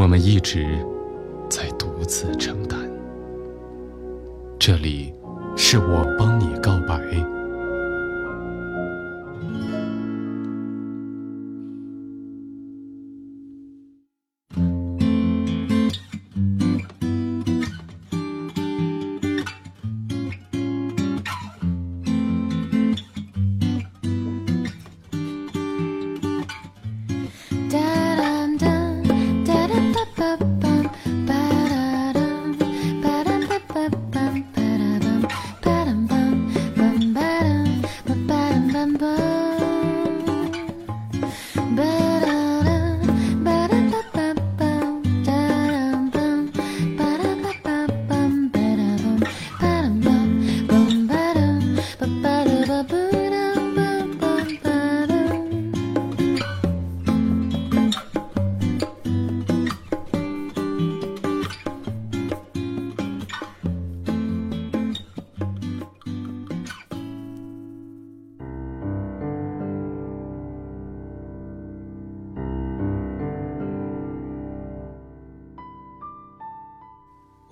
我们一直在独自承担。这里，是我帮你告白。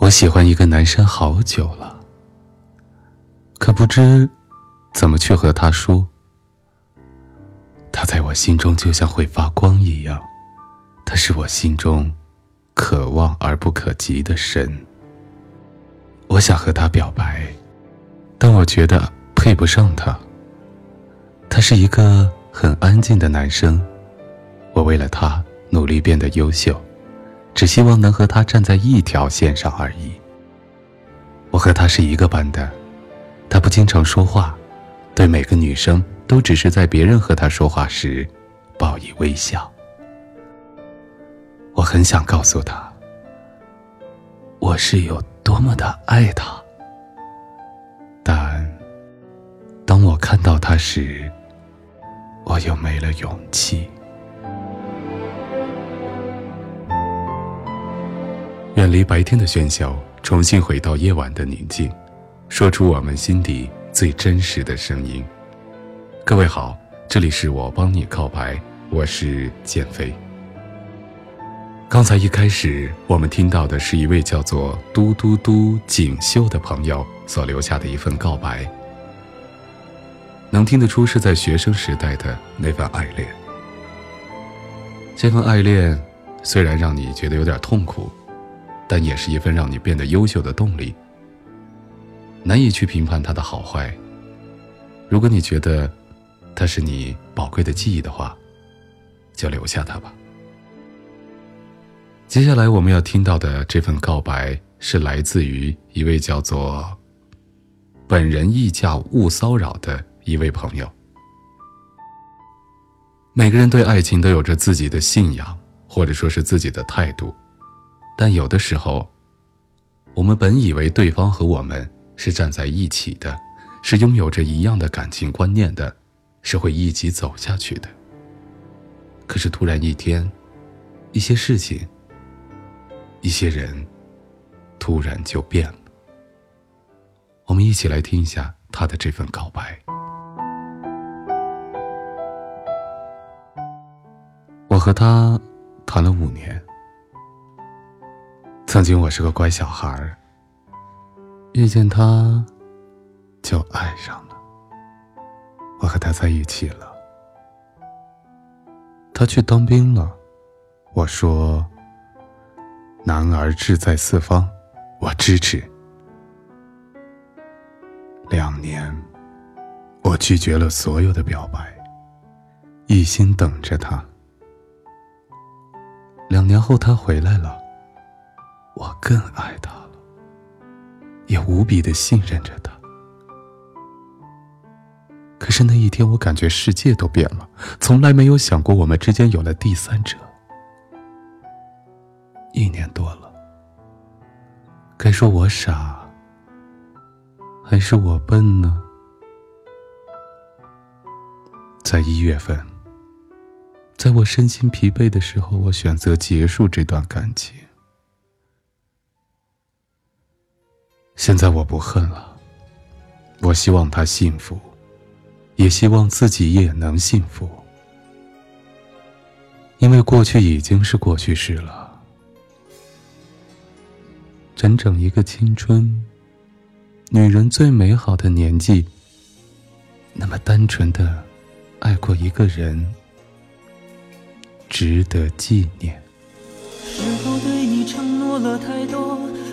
我喜欢一个男生好久了，可不知怎么去和他说。他在我心中就像会发光一样，他是我心中可望而不可及的神。我想和他表白，但我觉得配不上他。他是一个很安静的男生，我为了他努力变得优秀。只希望能和他站在一条线上而已。我和他是一个班的，他不经常说话，对每个女生都只是在别人和他说话时，报以微笑。我很想告诉他，我是有多么的爱他，但当我看到他时，我又没了勇气。远离白天的喧嚣，重新回到夜晚的宁静，说出我们心底最真实的声音。各位好，这里是我帮你告白，我是建飞。刚才一开始，我们听到的是一位叫做嘟嘟嘟锦绣的朋友所留下的一份告白，能听得出是在学生时代的那份爱恋。这份爱恋虽然让你觉得有点痛苦。但也是一份让你变得优秀的动力。难以去评判它的好坏。如果你觉得它是你宝贵的记忆的话，就留下它吧。接下来我们要听到的这份告白是来自于一位叫做“本人议价勿骚扰”的一位朋友。每个人对爱情都有着自己的信仰，或者说是自己的态度。但有的时候，我们本以为对方和我们是站在一起的，是拥有着一样的感情观念的，是会一起走下去的。可是突然一天，一些事情，一些人，突然就变了。我们一起来听一下他的这份告白。我和他谈了五年。曾经我是个乖小孩，遇见他，就爱上了。我和他在一起了。他去当兵了，我说：“男儿志在四方，我支持。”两年，我拒绝了所有的表白，一心等着他。两年后，他回来了。我更爱他了，也无比的信任着他。可是那一天，我感觉世界都变了，从来没有想过我们之间有了第三者。一年多了。该说我傻，还是我笨呢？在一月份，在我身心疲惫的时候，我选择结束这段感情。现在我不恨了，我希望他幸福，也希望自己也能幸福。因为过去已经是过去式了，整整一个青春，女人最美好的年纪，那么单纯的爱过一个人，值得纪念。是否对你承诺了太多，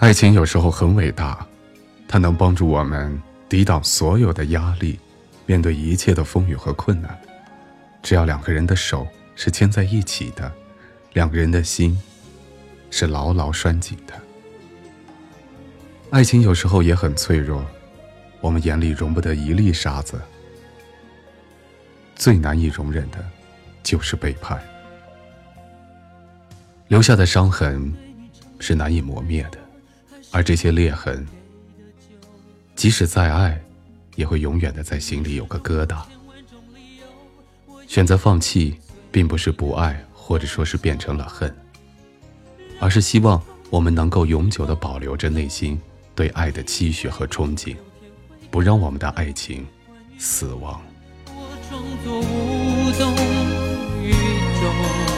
爱情有时候很伟大，它能帮助我们抵挡所有的压力。面对一切的风雨和困难，只要两个人的手是牵在一起的，两个人的心是牢牢拴紧的。爱情有时候也很脆弱，我们眼里容不得一粒沙子。最难以容忍的，就是背叛，留下的伤痕是难以磨灭的，而这些裂痕，即使再爱。也会永远的在心里有个疙瘩。选择放弃，并不是不爱，或者说是变成了恨，而是希望我们能够永久的保留着内心对爱的期许和憧憬，不让我们的爱情死亡。我装作无动于衷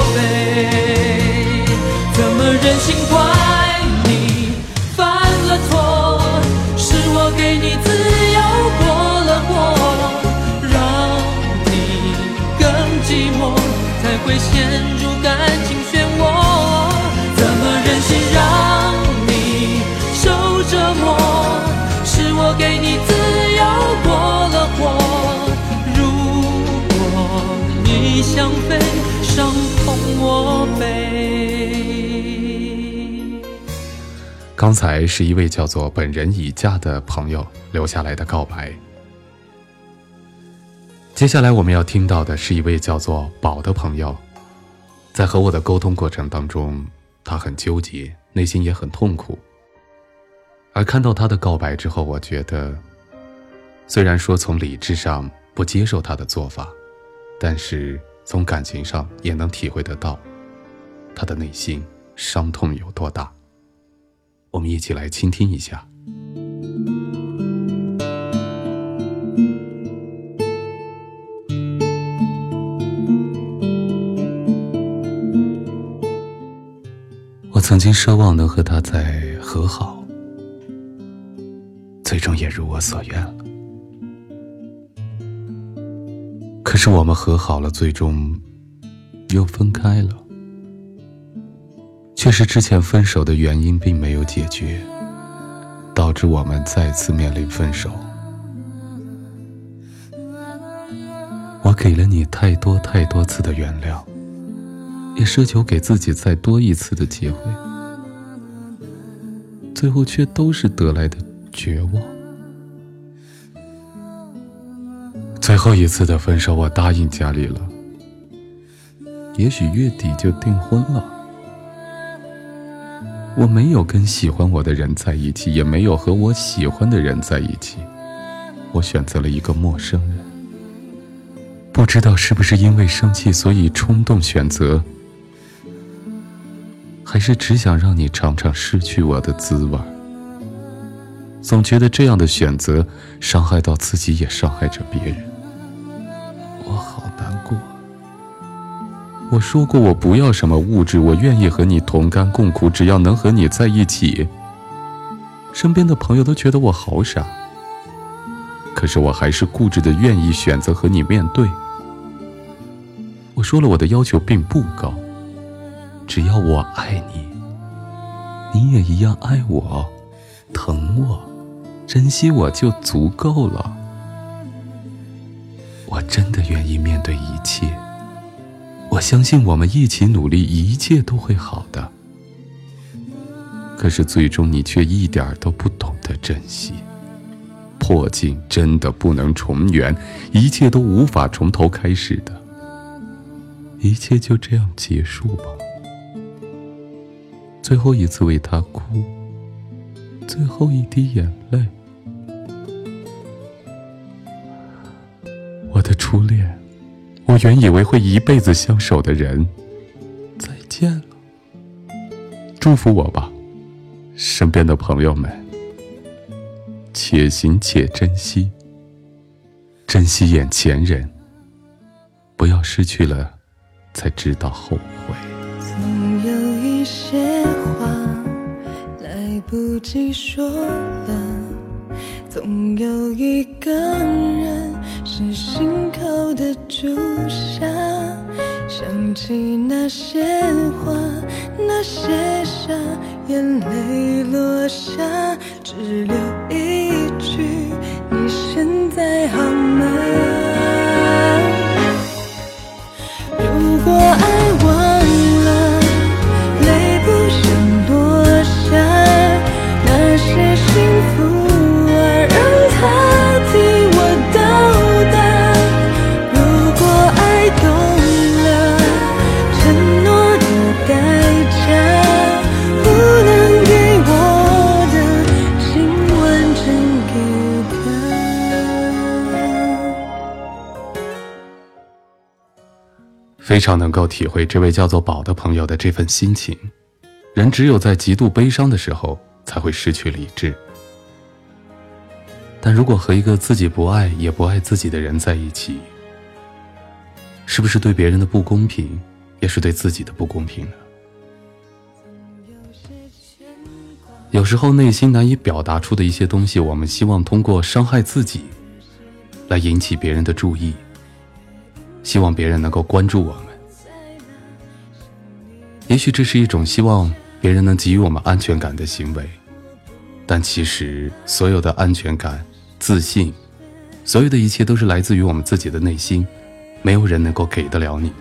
你想飞，伤痛我背。刚才是一位叫做“本人已嫁”的朋友留下来的告白。接下来我们要听到的是一位叫做宝的朋友，在和我的沟通过程当中，他很纠结，内心也很痛苦。而看到他的告白之后，我觉得，虽然说从理智上不接受他的做法，但是从感情上也能体会得到，他的内心伤痛有多大。我们一起来倾听一下。我曾经奢望能和他再和好。最终也如我所愿了。可是我们和好了，最终又分开了，却是之前分手的原因并没有解决，导致我们再次面临分手。我给了你太多太多次的原谅，也奢求给自己再多一次的机会，最后却都是得来的。绝望。最后一次的分手，我答应家里了。也许月底就订婚了。我没有跟喜欢我的人在一起，也没有和我喜欢的人在一起。我选择了一个陌生人。不知道是不是因为生气，所以冲动选择，还是只想让你尝尝失去我的滋味。总觉得这样的选择伤害到自己，也伤害着别人。我好难过。我说过我不要什么物质，我愿意和你同甘共苦，只要能和你在一起。身边的朋友都觉得我好傻，可是我还是固执的愿意选择和你面对。我说了我的要求并不高，只要我爱你，你也一样爱我，疼我。珍惜我就足够了。我真的愿意面对一切。我相信我们一起努力，一切都会好的。可是最终你却一点都不懂得珍惜。破镜真的不能重圆，一切都无法从头开始的。一切就这样结束吧。最后一次为他哭，最后一滴眼泪。原以为会一辈子相守的人，再见了。祝福我吧，身边的朋友们，且行且珍惜，珍惜眼前人，不要失去了才知道后悔。总有一些话来不及说了。总有一个人是心口的朱砂，想起那些话，那些傻，眼泪落下，只留一句：你现在好非常能够体会这位叫做宝的朋友的这份心情。人只有在极度悲伤的时候，才会失去理智。但如果和一个自己不爱也不爱自己的人在一起，是不是对别人的不公平，也是对自己的不公平呢？有时候内心难以表达出的一些东西，我们希望通过伤害自己，来引起别人的注意。希望别人能够关注我们，也许这是一种希望别人能给予我们安全感的行为，但其实所有的安全感、自信，所有的一切都是来自于我们自己的内心，没有人能够给得了你。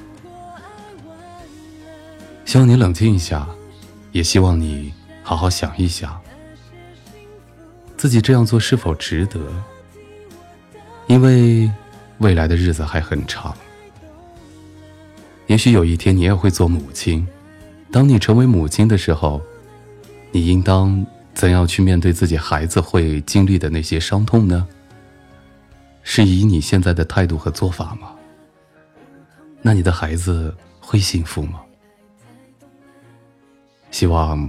希望你冷静一下，也希望你好好想一想，自己这样做是否值得？因为。未来的日子还很长。也许有一天你也会做母亲，当你成为母亲的时候，你应当怎样去面对自己孩子会经历的那些伤痛呢？是以你现在的态度和做法吗？那你的孩子会幸福吗？希望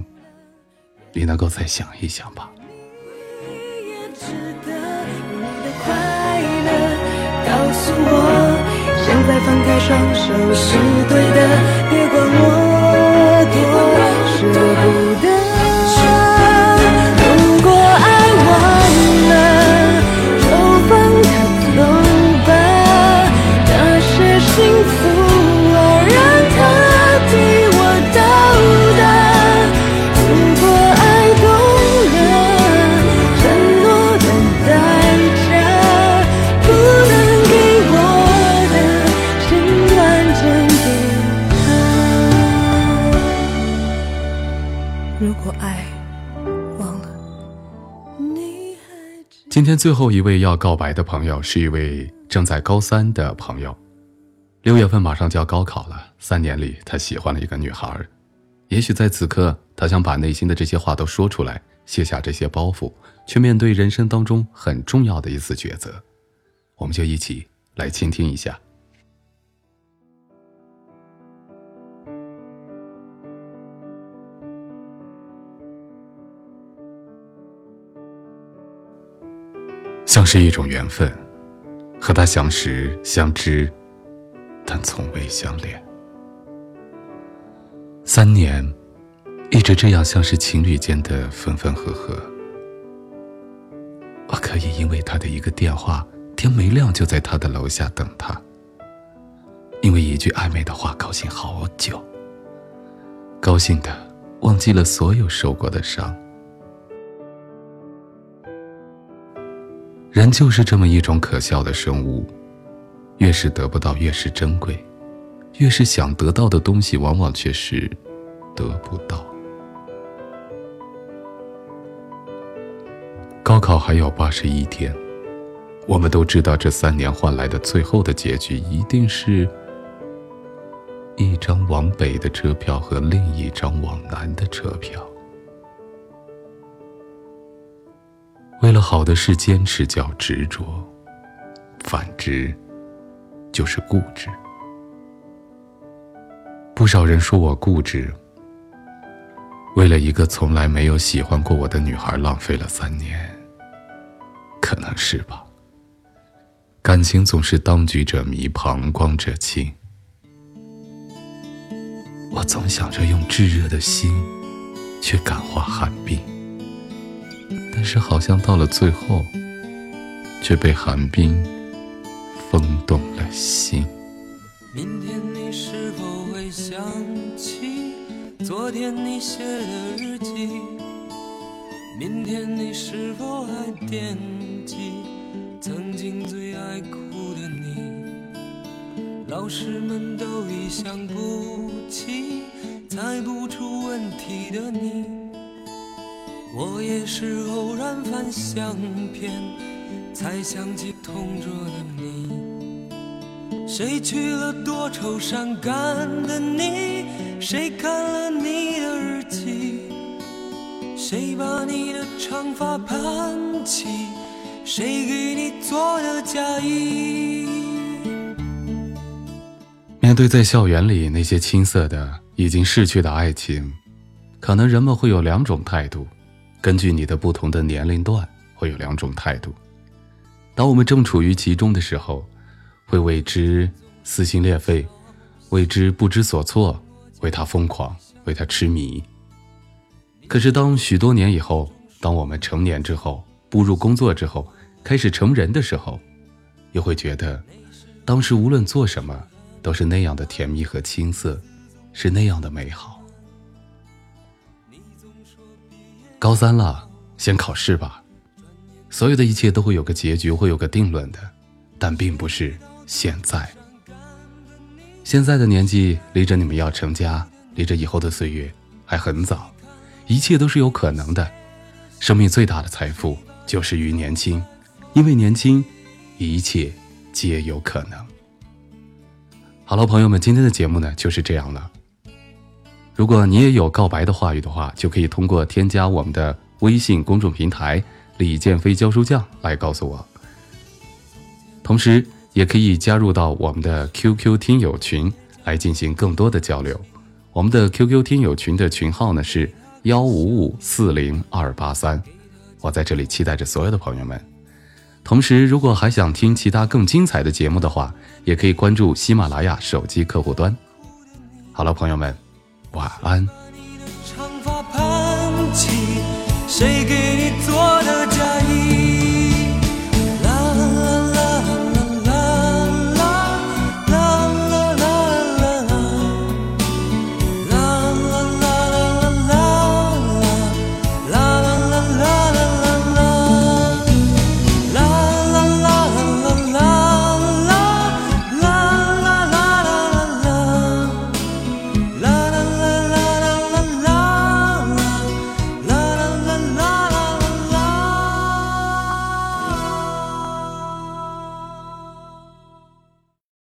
你能够再想一想吧。告诉我，现在放开双手是对的，别管我多舍不得。今天最后一位要告白的朋友是一位正在高三的朋友，六月份马上就要高考了。三年里，他喜欢了一个女孩，也许在此刻，他想把内心的这些话都说出来，卸下这些包袱，去面对人生当中很重要的一次抉择。我们就一起来倾听一下。像是一种缘分，和他相识相知，但从未相恋。三年，一直这样像是情侣间的分分合合。我可以因为他的一个电话，天没亮就在他的楼下等他。因为一句暧昧的话高兴好久，高兴的忘记了所有受过的伤。人就是这么一种可笑的生物，越是得不到，越是珍贵；越是想得到的东西，往往却是得不到。高考还有八十一天，我们都知道，这三年换来的最后的结局，一定是一张往北的车票和另一张往南的车票。为了好的事坚持叫执着，反之就是固执。不少人说我固执，为了一个从来没有喜欢过我的女孩浪费了三年，可能是吧。感情总是当局者迷，旁观者清。我总想着用炙热的心去感化寒冰。但是好像到了最后，却被寒冰封冻了心。明天你是否会想起昨天你写的日记？明天你是否还惦记曾经最爱哭的你？老师们都已想不起猜不出问题的你。我也是偶然翻相片，才想起同桌的你。谁去了多愁善感的你？谁看了你的日记？谁把你的长发盘起？谁给你做的嫁衣？面对在校园里那些青涩的、已经逝去的爱情，可能人们会有两种态度。根据你的不同的年龄段，会有两种态度。当我们正处于其中的时候，会为之撕心裂肺，为之不知所措，为他疯狂，为他痴迷。可是当许多年以后，当我们成年之后，步入工作之后，开始成人的时候，又会觉得，当时无论做什么，都是那样的甜蜜和青涩，是那样的美好。高三了，先考试吧。所有的一切都会有个结局，会有个定论的，但并不是现在。现在的年纪离着你们要成家，离着以后的岁月还很早，一切都是有可能的。生命最大的财富就是于年轻，因为年轻，一切皆有可能。好了，朋友们，今天的节目呢就是这样了。如果你也有告白的话语的话，就可以通过添加我们的微信公众平台“李建飞教书匠”来告诉我。同时，也可以加入到我们的 QQ 听友群来进行更多的交流。我们的 QQ 听友群的群号呢是幺五五四零二八三。我在这里期待着所有的朋友们。同时，如果还想听其他更精彩的节目的话，也可以关注喜马拉雅手机客户端。好了，朋友们。晚安。